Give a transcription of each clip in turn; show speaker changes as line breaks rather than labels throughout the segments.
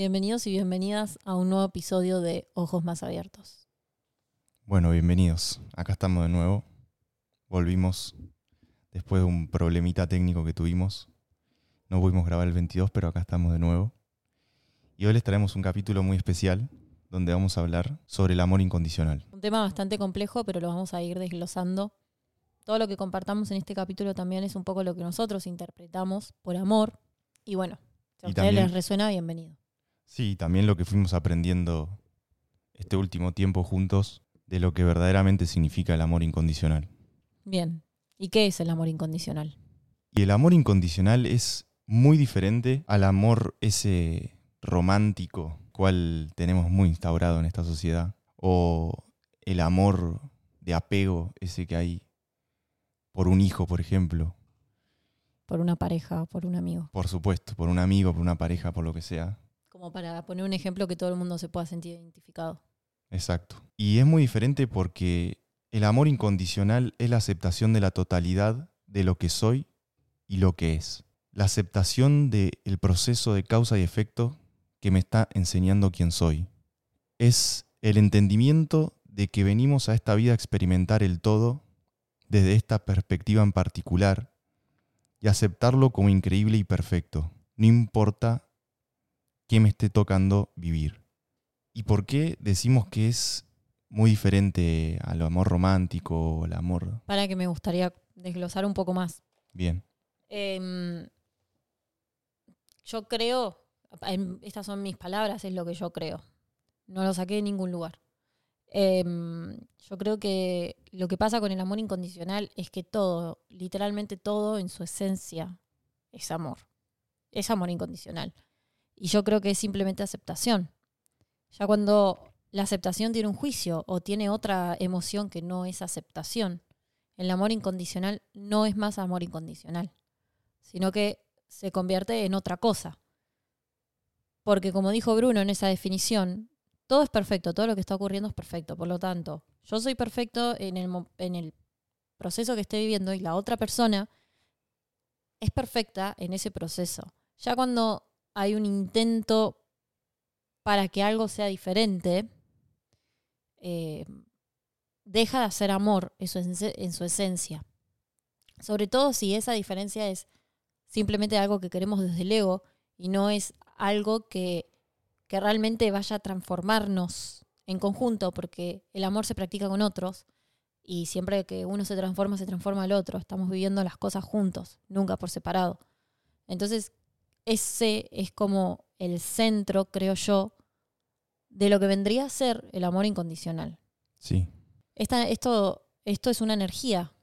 Bienvenidos y bienvenidas a un nuevo episodio de Ojos Más Abiertos.
Bueno, bienvenidos. Acá estamos de nuevo. Volvimos después de un problemita técnico que tuvimos. No pudimos grabar el 22, pero acá estamos de nuevo. Y hoy les traemos un capítulo muy especial donde vamos a hablar sobre el amor incondicional.
Un tema bastante complejo, pero lo vamos a ir desglosando. Todo lo que compartamos en este capítulo también es un poco lo que nosotros interpretamos por amor. Y bueno, si a ustedes les resuena, bienvenido.
Sí, también lo que fuimos aprendiendo este último tiempo juntos de lo que verdaderamente significa el amor incondicional.
Bien. ¿Y qué es el amor incondicional?
Y el amor incondicional es muy diferente al amor ese romántico, cual tenemos muy instaurado en esta sociedad, o el amor de apego, ese que hay por un hijo, por ejemplo,
Por una pareja o por un amigo.
por supuesto, por un amigo, por una pareja, por lo que sea.
Como para poner un ejemplo que todo el mundo se pueda sentir identificado.
Exacto. Y es muy diferente porque el amor incondicional es la aceptación de la totalidad de lo que soy y lo que es. La aceptación del proceso de causa y efecto que me está enseñando quién soy. Es el entendimiento de que venimos a esta vida a experimentar el todo desde esta perspectiva en particular y aceptarlo como increíble y perfecto, no importa qué me esté tocando vivir. ¿Y por qué decimos que es muy diferente al amor romántico o al amor?
Para que me gustaría desglosar un poco más.
Bien,
Em, yo creo, em, estas son mis palabras, es lo que yo creo. No lo saqué de ningún lugar. Em, yo creo que lo que pasa con el amor incondicional es que todo, literalmente todo en su esencia es amor. Es amor incondicional. Y yo creo que es simplemente aceptación. Ya cuando la aceptación tiene un juicio o tiene otra emoción que no es aceptación, el amor incondicional no es más amor incondicional sino que se convierte en otra cosa. Porque como dijo Bruno en esa definición, todo es perfecto, todo lo que está ocurriendo es perfecto. Por lo tanto, yo soy perfecto en el, en el proceso que esté viviendo y la otra persona es perfecta en ese proceso. Ya cuando hay un intento para que algo sea diferente, eh, deja de hacer amor en su, en su esencia. Sobre todo si esa diferencia es simplemente algo que queremos desde el ego y no es algo que, que realmente vaya a transformarnos en conjunto, porque el amor se practica con otros y siempre que uno se transforma, se transforma el otro. Estamos viviendo las cosas juntos, nunca por separado. Entonces, ese es como el centro, creo yo, de lo que vendría a ser el amor incondicional.
sí.
Esta- esto, esto es una energía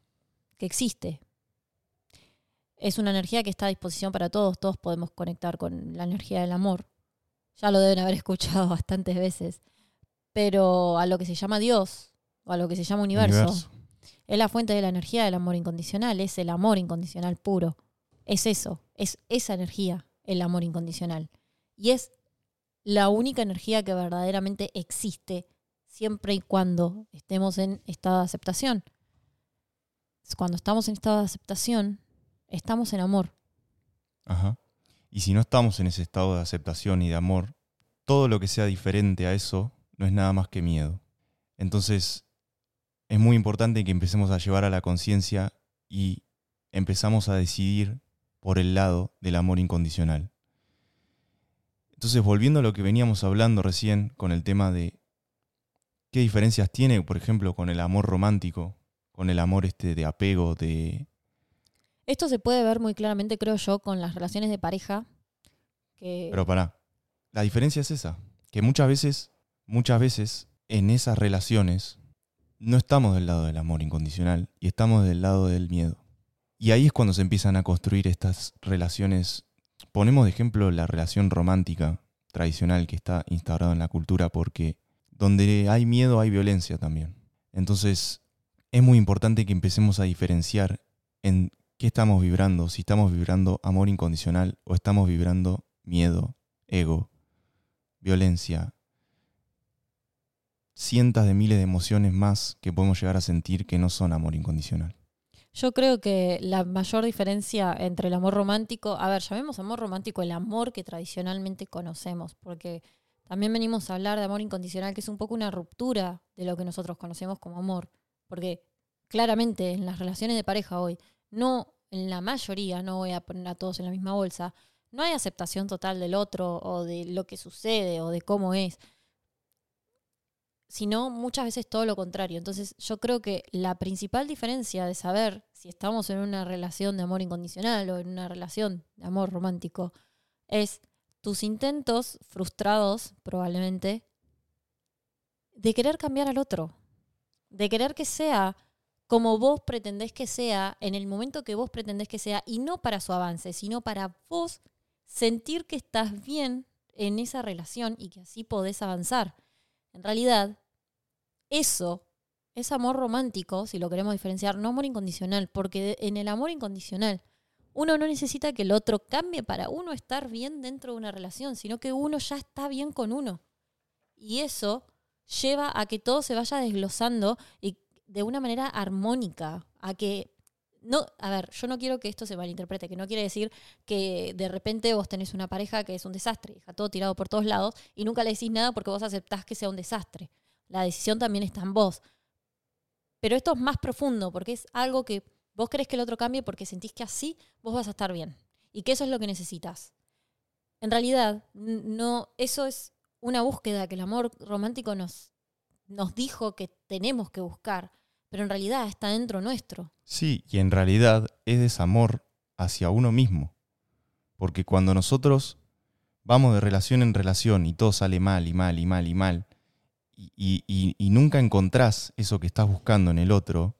que existe. Es una energía que está a disposición para todos. Todos podemos conectar con la energía del amor. Ya lo deben haber escuchado bastantes veces. Pero a lo que se llama Dios, o a lo que se llama universo,
Universo.
es la fuente de la energía del amor incondicional. Es el amor incondicional puro. Es eso. Es esa energía, el amor incondicional. Y es la única energía que verdaderamente existe siempre y cuando estemos en estado de aceptación. Cuando estamos en estado de aceptación, estamos en amor.
Ajá. Y si no estamos en ese estado de aceptación y de amor, todo lo que sea diferente a eso no es nada más que miedo. Entonces, es muy importante que empecemos a llevar a la conciencia y empezamos a decidir por el lado del amor incondicional. Entonces, volviendo a lo que veníamos hablando recién con el tema de qué diferencias tiene, por ejemplo, con el amor romántico, con el amor este de apego, de
Esto se puede ver muy claramente, creo yo, con las relaciones de pareja. Que
Pero pará, la diferencia es esa, que muchas veces, muchas veces en esas relaciones no estamos del lado del amor incondicional y estamos del lado del miedo. Y ahí es cuando se empiezan a construir estas relaciones. Ponemos de ejemplo la relación romántica tradicional que está instaurada en la cultura porque donde hay miedo hay violencia también. Entonces es muy importante que empecemos a diferenciar en qué estamos vibrando, si estamos vibrando amor incondicional o estamos vibrando miedo, ego, violencia, cientos de miles de emociones más que podemos llegar a sentir que no son amor incondicional.
Yo creo que la mayor diferencia entre el amor romántico, a ver, llamemos amor romántico el amor que tradicionalmente conocemos, porque también venimos a hablar de amor incondicional, que es un poco una ruptura de lo que nosotros conocemos como amor, porque claramente en las relaciones de pareja hoy, no en la mayoría, no voy a poner a todos en la misma bolsa, no hay aceptación total del otro o de lo que sucede o de cómo es sino muchas veces todo lo contrario. Entonces yo creo que la principal diferencia de saber si estamos en una relación de amor incondicional o en una relación de amor romántico es tus intentos frustrados, probablemente, de querer cambiar al otro, de querer que sea como vos pretendés que sea, en el momento que vos pretendés que sea, y no para su avance, sino para vos sentir que estás bien en esa relación y que así podés avanzar. En realidad, eso es amor romántico, si lo queremos diferenciar, no amor incondicional, porque en el amor incondicional uno no necesita que el otro cambie para uno estar bien dentro de una relación, sino que uno ya está bien con uno. Y eso lleva a que todo se vaya desglosando y de una manera armónica, a que no, a ver, yo no quiero que esto se malinterprete, que no quiere decir que de repente vos tenés una pareja que es un desastre, deja todo tirado por todos lados y nunca le decís nada porque vos aceptás que sea un desastre. La decisión también está en vos. Pero esto es más profundo porque es algo que vos querés que el otro cambie porque sentís que así vos vas a estar bien y que eso es lo que necesitas. En realidad, no, eso es una búsqueda que el amor romántico nos, nos dijo que tenemos que buscar, pero en realidad está dentro nuestro.
Sí, y en realidad es desamor hacia uno mismo. Porque cuando nosotros vamos de relación en relación y todo sale mal y mal y mal y mal, y, nunca encontrás eso que estás buscando en el otro,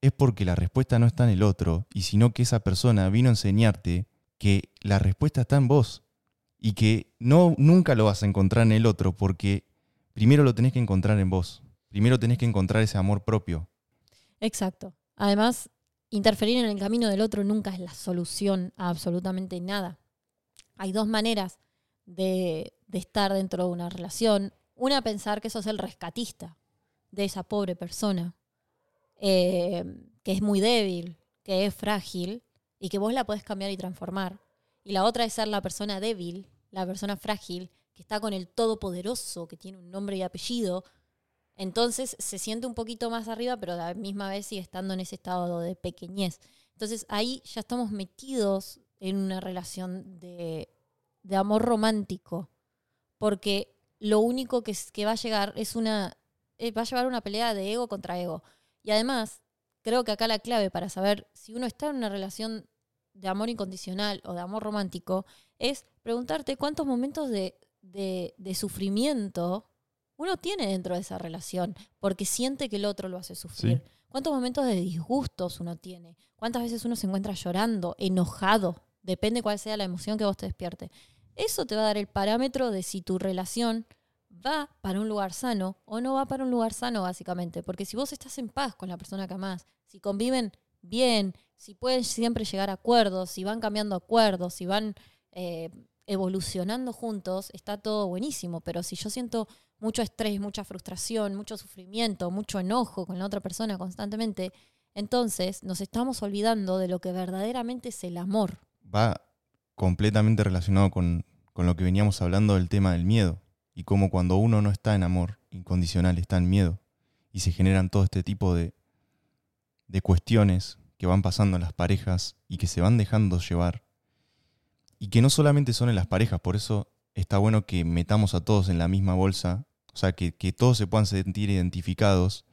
es porque la respuesta no está en el otro, y sino que esa persona vino a enseñarte que la respuesta está en vos y que no nunca lo vas a encontrar en el otro porque primero lo tenés que encontrar en vos. Primero tenés que encontrar ese amor propio.
Exacto. Además, interferir en el camino del otro nunca es la solución a absolutamente nada. Hay dos maneras de, de estar dentro de una relación una, pensar que sos el rescatista de esa pobre persona, eh, que es muy débil, que es frágil y que vos la podés cambiar y transformar. Y la otra es ser la persona débil, la persona frágil, que está con el todopoderoso, que tiene un nombre y apellido. Entonces se siente un poquito más arriba, pero la misma vez sigue estando en ese estado de pequeñez. Entonces ahí ya estamos metidos en una relación de, amor romántico, porque lo único que, que va a llegar es una. Eh, va a llevar una pelea de ego contra ego. Y además, creo que acá la clave para saber si uno está en una relación de amor incondicional o de amor romántico es preguntarte cuántos momentos de, de, sufrimiento uno tiene dentro de esa relación, porque siente que el otro lo hace sufrir. ¿Cuántos momentos de disgustos uno tiene? ¿Cuántas veces uno se encuentra llorando, enojado? Depende cuál sea la emoción que vos te despierte. Eso te va a dar el parámetro de si tu relación va para un lugar sano o no va para un lugar sano, básicamente. Porque si vos estás en paz con la persona que amás, si conviven bien, si pueden siempre llegar a acuerdos, si van cambiando acuerdos, si van eh, evolucionando juntos, está todo buenísimo. Pero si yo siento mucho estrés, mucha frustración, mucho sufrimiento, mucho enojo con la otra persona constantemente, entonces nos estamos olvidando de lo que verdaderamente es el amor.
Va completamente relacionado con, lo que veníamos hablando del tema del miedo y cómo cuando uno no está en amor incondicional está en miedo y se generan todo este tipo de, de cuestiones que van pasando en las parejas y que se van dejando llevar y que no solamente son en las parejas, por eso está bueno que metamos a todos en la misma bolsa, o sea, que, que todos se puedan sentir identificados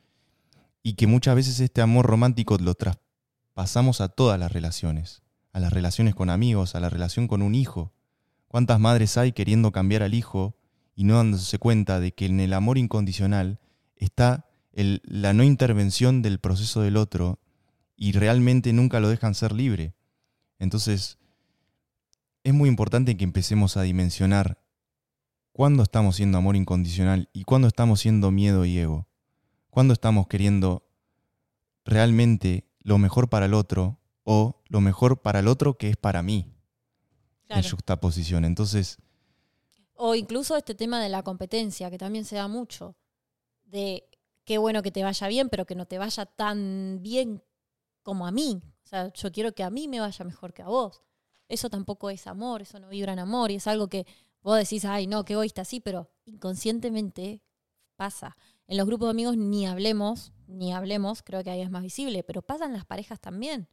y que muchas veces este amor romántico lo traspasamos a todas las relaciones a las relaciones con amigos, a la relación con un hijo. ¿Cuántas madres hay queriendo cambiar al hijo y no dándose cuenta de que en el amor incondicional está la no intervención del proceso del otro y realmente nunca lo dejan ser libre? Entonces, es muy importante que empecemos a dimensionar cuándo estamos siendo amor incondicional y cuándo estamos siendo miedo y ego. Cuándo estamos queriendo realmente lo mejor para el otro o lo mejor para el otro que es para mí. En En posición. Entonces.
O incluso este tema de la competencia, que también se da mucho. De qué bueno que te vaya bien, pero que no te vaya tan bien como a mí. O sea, yo quiero que a mí me vaya mejor que a vos. Eso tampoco es amor, eso no vibra en amor y es algo que vos decís, ay, no, qué egoísta, sí, pero inconscientemente pasa. En los grupos de amigos ni hablemos, ni hablemos, creo que ahí es más visible, pero pasan las parejas también.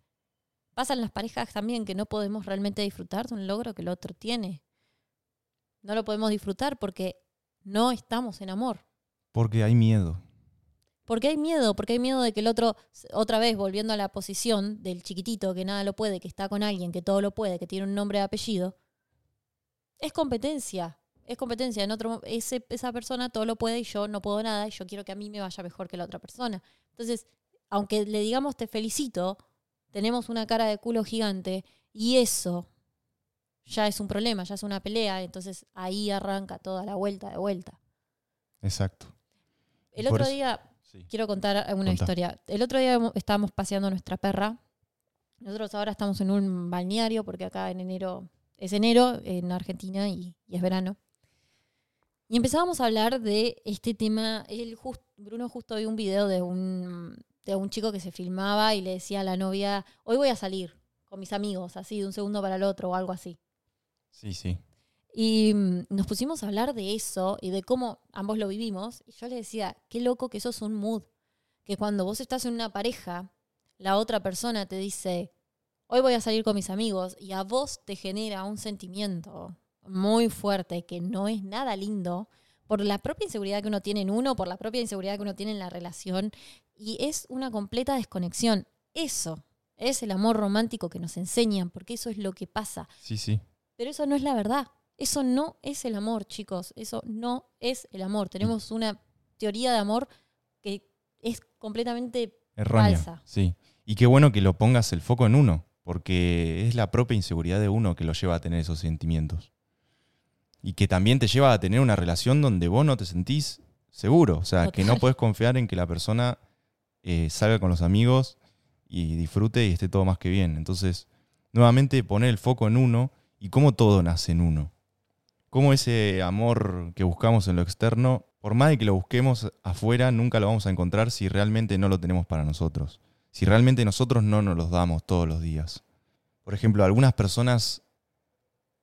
Pasan las parejas también que no podemos realmente disfrutar de un logro que el otro tiene. No lo podemos disfrutar porque no estamos en amor.
Porque hay miedo.
Porque hay miedo, porque hay miedo de que el otro, otra vez volviendo a la posición del chiquitito que nada lo puede, que está con alguien que todo lo puede, que tiene un nombre de apellido, es competencia. Es competencia. En otro, ese, esa persona todo lo puede y yo no puedo nada y yo quiero que a mí me vaya mejor que la otra persona. Entonces, aunque le digamos te felicito, tenemos una cara de culo gigante y eso ya es un problema, ya es una pelea, entonces ahí arranca toda la vuelta de vuelta.
Exacto.
El otro día, quiero contar una historia. El otro día estábamos paseando nuestra perra. Nosotros ahora estamos en un balneario porque acá en enero es enero en Argentina y, es verano. Y empezábamos a hablar de este tema. Bruno justo vio un video de un, de un chico que se filmaba y le decía a la novia, hoy voy a salir con mis amigos, así, de un segundo para el otro o algo así.
Sí, sí.
Y mm, nos pusimos a hablar de eso y de cómo ambos lo vivimos. Y yo le decía, qué loco que eso es un mood. Que cuando vos estás en una pareja, la otra persona te dice, hoy voy a salir con mis amigos, y a vos te genera un sentimiento muy fuerte que no es nada lindo por la propia inseguridad que uno tiene en uno, por la propia inseguridad que uno tiene en la relación. Y es una completa desconexión. Eso es el amor romántico que nos enseñan, porque eso es lo que pasa.
Sí, sí.
Pero eso no es la verdad. Eso no es el amor, chicos. Eso no es el amor. Tenemos una teoría de amor que es completamente
Errónea,
falsa.
Sí. Y qué bueno que lo pongas el foco en uno, porque es la propia inseguridad de uno que lo lleva a tener esos sentimientos. Y que también te lleva a tener una relación donde vos no te sentís seguro. O sea, que no puedes confiar en que la persona eh, salga con los amigos y disfrute y esté todo más que bien. Entonces, nuevamente poner el foco en uno y cómo todo nace en uno. Cómo ese amor que buscamos en lo externo, por más de que lo busquemos afuera, nunca lo vamos a encontrar si realmente no lo tenemos para nosotros. Si realmente nosotros no nos los damos todos los días. Por ejemplo, algunas personas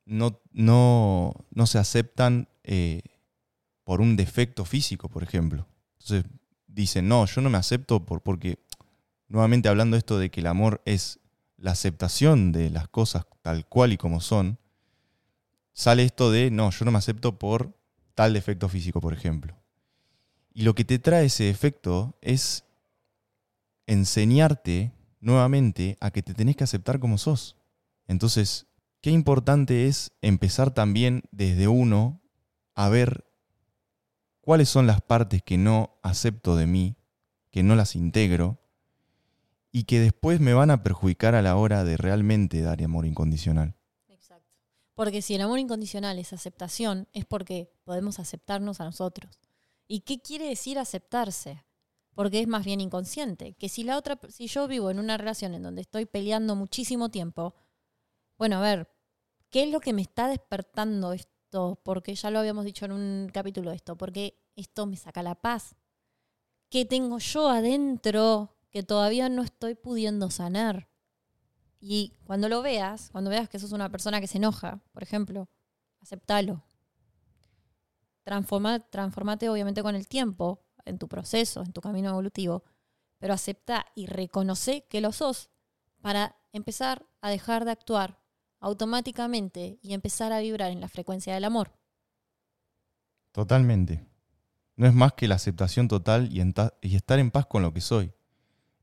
no, no, no se aceptan eh, por un defecto físico, por ejemplo. Entonces dicen, no, yo no me acepto por, porque, nuevamente hablando esto de que el amor es la aceptación de las cosas tal cual y como son, sale esto de, no, yo no me acepto por tal defecto físico, por ejemplo. Y lo que te trae ese defecto es enseñarte nuevamente a que te tenés que aceptar como sos. Entonces, qué importante es empezar también desde uno a ver cuáles son las partes que no acepto de mí, que no las integro, y que después me van a perjudicar a la hora de realmente dar amor incondicional.
Porque si el amor incondicional es aceptación, es porque podemos aceptarnos a nosotros. ¿Y qué quiere decir aceptarse? Porque es más bien inconsciente. Que si la otra, si yo vivo en una relación en donde estoy peleando muchísimo tiempo, bueno, a ver, ¿qué es lo que me está despertando esto? Porque ya lo habíamos dicho en un capítulo esto, porque esto me saca la paz. ¿Qué tengo yo adentro que todavía no estoy pudiendo sanar. Y cuando lo veas, cuando veas que sos una persona que se enoja, por ejemplo, aceptalo. Transforma, transformate obviamente con el tiempo, en tu proceso, en tu camino evolutivo, pero acepta y reconoce que lo sos para empezar a dejar de actuar automáticamente y empezar a vibrar en la frecuencia del amor.
Totalmente. No es más que la aceptación total y, y estar en paz con lo que soy.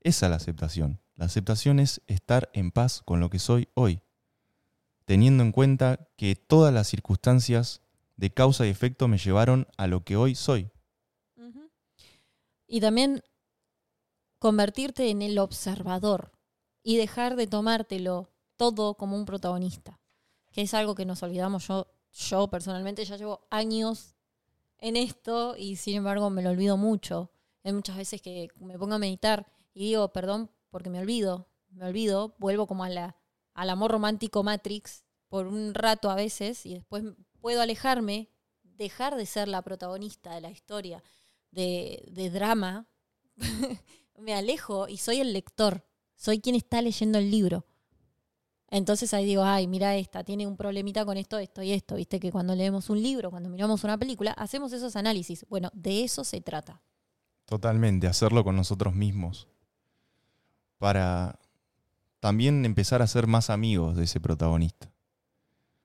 Esa es la aceptación. La aceptación es estar en paz con lo que soy hoy, teniendo en cuenta que todas las circunstancias de causa y efecto me llevaron a lo que hoy soy.
Y también convertirte en el observador y dejar de tomártelo todo como un protagonista, que es algo que nos olvidamos. Yo, yo personalmente ya llevo años en esto y sin embargo me lo olvido mucho. Hay muchas veces que me pongo a meditar y digo, perdón, porque me olvido, me olvido, vuelvo como a la, al amor romántico Matrix por un rato a veces y después puedo alejarme, dejar de ser la protagonista de la historia de, de drama, me alejo y soy el lector. soy quien está leyendo el libro. Entonces ahí digo, ay, mira esta, tiene un problemita con esto, esto y esto. Viste que cuando leemos un libro, cuando miramos una película, hacemos esos análisis. Bueno, de eso se trata.
Totalmente, hacerlo con nosotros mismos. Para también empezar a ser más amigos de ese protagonista.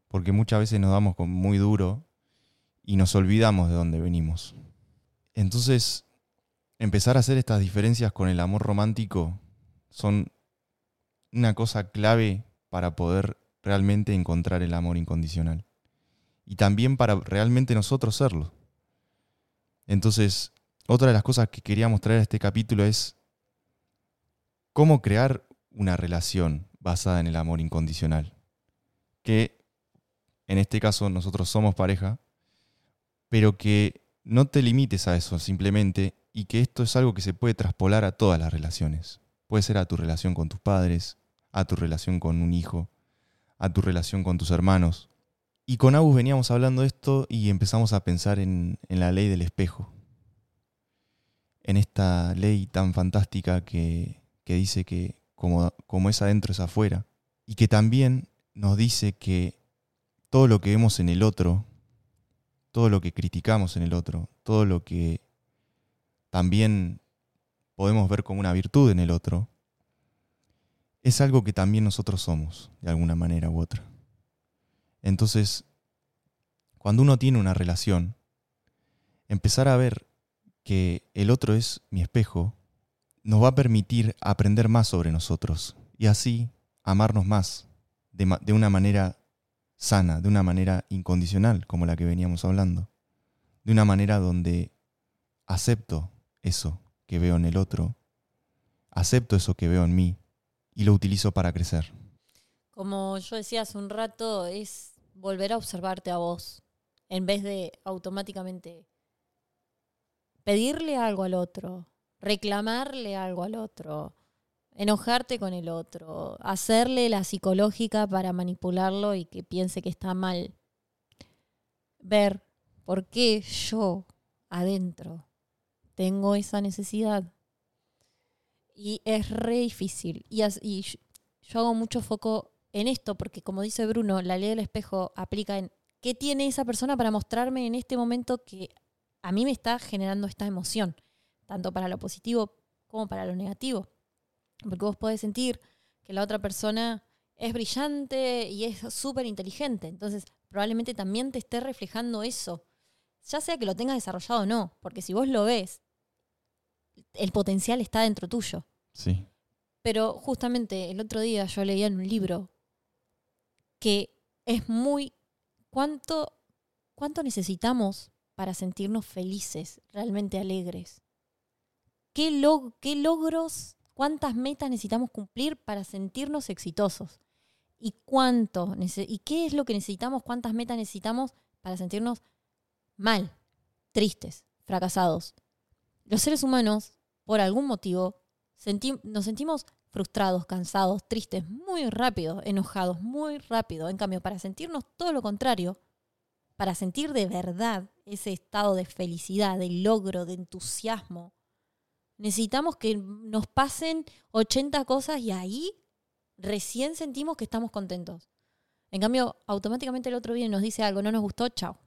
Porque muchas veces nos damos muy duro y nos olvidamos de dónde venimos. Entonces, empezar a hacer estas diferencias con el amor romántico son una cosa clave para poder realmente encontrar el amor incondicional. Y también para realmente nosotros serlo. Entonces, otra de las cosas que quería mostrar en este capítulo es cómo crear una relación basada en el amor incondicional. Que en este caso nosotros somos pareja, pero que no te limites a eso simplemente y que esto es algo que se puede traspolar a todas las relaciones. Puede ser a tu relación con tus padres, a tu relación con un hijo, a tu relación con tus hermanos. Y con Agus veníamos hablando de esto y empezamos a pensar en, la ley del espejo. En esta ley tan fantástica que, dice que como, como es adentro es afuera. Y que también nos dice que todo lo que vemos en el otro, todo lo que criticamos en el otro, todo lo que también podemos ver como una virtud en el otro, es algo que también nosotros somos, de alguna manera u otra. Entonces, cuando uno tiene una relación, empezar a ver que el otro es mi espejo, nos va a permitir aprender más sobre nosotros y así amarnos más de, una manera sana, de una manera incondicional, como la que veníamos hablando, de una manera donde acepto eso que veo en el otro, acepto eso que veo en mí y lo utilizo para crecer.
Como yo decía hace un rato, es volver a observarte a vos, en vez de automáticamente pedirle algo al otro, reclamarle algo al otro, enojarte con el otro, hacerle la psicológica para manipularlo y que piense que está mal. Ver por qué yo adentro tengo esa necesidad y es re difícil. Y, yo hago mucho foco en esto, porque como dice Bruno, la ley del espejo aplica en qué tiene esa persona para mostrarme en este momento que a mí me está generando esta emoción, tanto para lo positivo como para lo negativo. Porque vos podés sentir que la otra persona es brillante y es súper inteligente. Entonces, probablemente también te esté reflejando eso. Ya sea que lo tengas desarrollado o no. Porque si vos lo ves el potencial está dentro tuyo.
Sí.
Pero justamente el otro día yo leía en un libro que es muy... ¿Cuánto, cuánto necesitamos para sentirnos felices, realmente alegres? ¿Qué, ¿Qué logros, cuántas metas necesitamos cumplir para sentirnos exitosos? ¿Y cuánto? ¿Y qué es lo que necesitamos? ¿Cuántas metas necesitamos para sentirnos mal, tristes, fracasados? Los seres humanos, por algún motivo, nos sentimos frustrados, cansados, tristes, muy rápido, enojados, muy rápido. En cambio, para sentirnos todo lo contrario, para sentir de verdad ese estado de felicidad, de logro, de entusiasmo, necesitamos que nos pasen 80 cosas y ahí recién sentimos que estamos contentos. En cambio, automáticamente el otro viene y nos dice algo, no nos gustó, chao.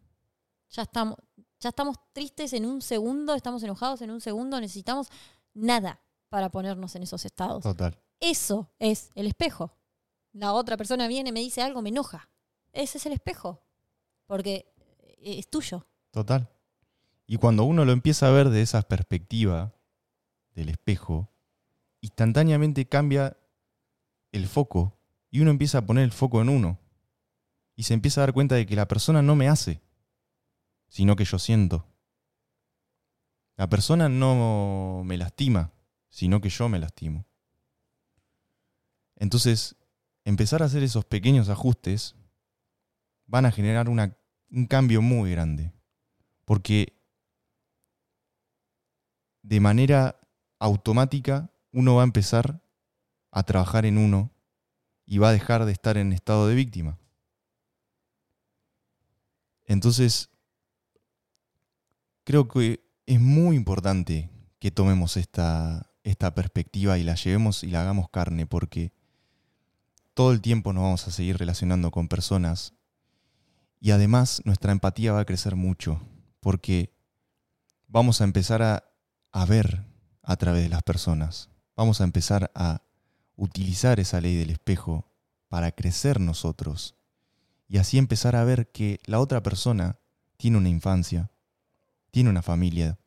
Ya estamos, ya estamos tristes en un segundo, estamos enojados en un segundo, necesitamos nada para ponernos en esos estados.
Total.
Eso es el espejo. La otra persona viene, me dice algo, me enoja. Ese es el espejo. Porque es tuyo.
Total. Y cuando uno lo empieza a ver de esa perspectiva del espejo, instantáneamente cambia el foco y uno empieza a poner el foco en uno. Y se empieza a dar cuenta de que la persona no me hace, sino que yo siento. La persona no me lastima, sino que yo me lastimo. Entonces, empezar a hacer esos pequeños ajustes van a generar un cambio muy grande. Porque de manera automática uno va a empezar a trabajar en uno y va a dejar de estar en estado de víctima. Entonces, creo que es muy importante que tomemos esta, esta perspectiva y la llevemos y la hagamos carne, porque todo el tiempo nos vamos a seguir relacionando con personas y además nuestra empatía va a crecer mucho, porque vamos a empezar a, a ver a través de las personas, vamos a empezar a utilizar esa ley del espejo para crecer nosotros y así empezar a ver que la otra persona tiene una infancia, tiene una familia,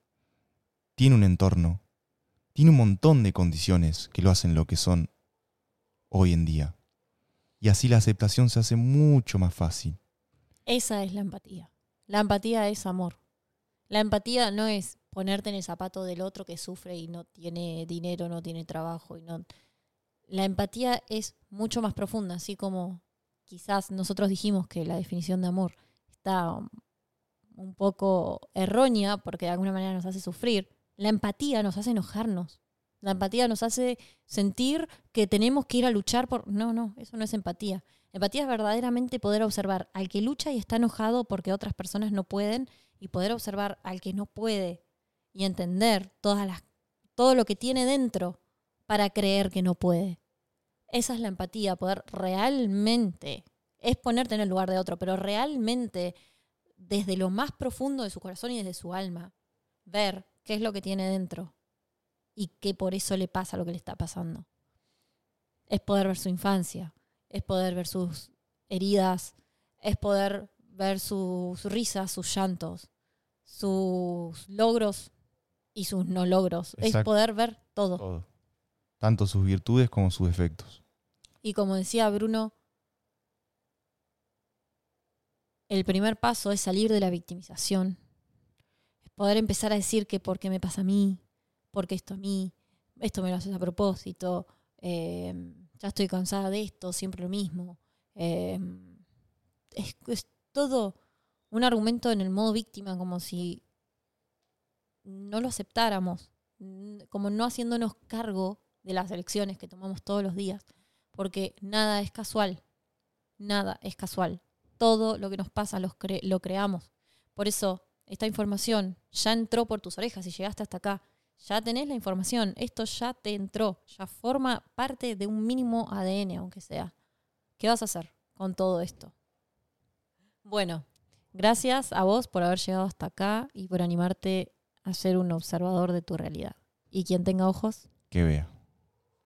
tiene un entorno, tiene un montón de condiciones que lo hacen lo que son hoy en día. Y así la aceptación se hace mucho más fácil.
Esa es la empatía. La empatía es amor. La empatía no es ponerte en el zapato del otro que sufre y no tiene dinero, no tiene trabajo y no la empatía es mucho más profunda, así como quizás nosotros dijimos que la definición de amor está un poco errónea porque de alguna manera nos hace sufrir. La empatía nos hace enojarnos. La empatía nos hace sentir que tenemos que ir a luchar por... No, no, eso no es empatía. Empatía es verdaderamente poder observar al que lucha y está enojado porque otras personas no pueden y poder observar al que no puede y entender todo lo que tiene dentro para creer que no puede. Esa es la empatía, poder realmente, es ponerte en el lugar de otro, pero realmente desde lo más profundo de su corazón y desde su alma, ver qué es lo que tiene dentro y que por eso le pasa lo que le está pasando. Es poder ver su infancia, es poder ver sus heridas, es poder ver sus risas, sus llantos, sus logros y sus no logros. Es poder ver todo.
todo tanto sus virtudes como sus defectos.
Y como decía Bruno, el primer paso es salir de la victimización, es poder empezar a decir que por qué me pasa a mí, porque esto a mí, esto me lo haces a propósito, eh, ya estoy cansada de esto, siempre lo mismo. Eh, es, es todo un argumento en el modo víctima, como si no lo aceptáramos, como no haciéndonos cargo de las elecciones que tomamos todos los días, porque nada es casual, nada es casual. Todo lo que nos pasa lo creamos. Por eso, esta información ya entró por tus orejas y llegaste hasta acá. Ya tenés la información, esto ya te entró, ya forma parte de un mínimo ADN, aunque sea. ¿Qué vas a hacer con todo esto? Bueno, gracias a vos por haber llegado hasta acá y por animarte a ser un observador de tu realidad. Y quien tenga ojos,
que vea.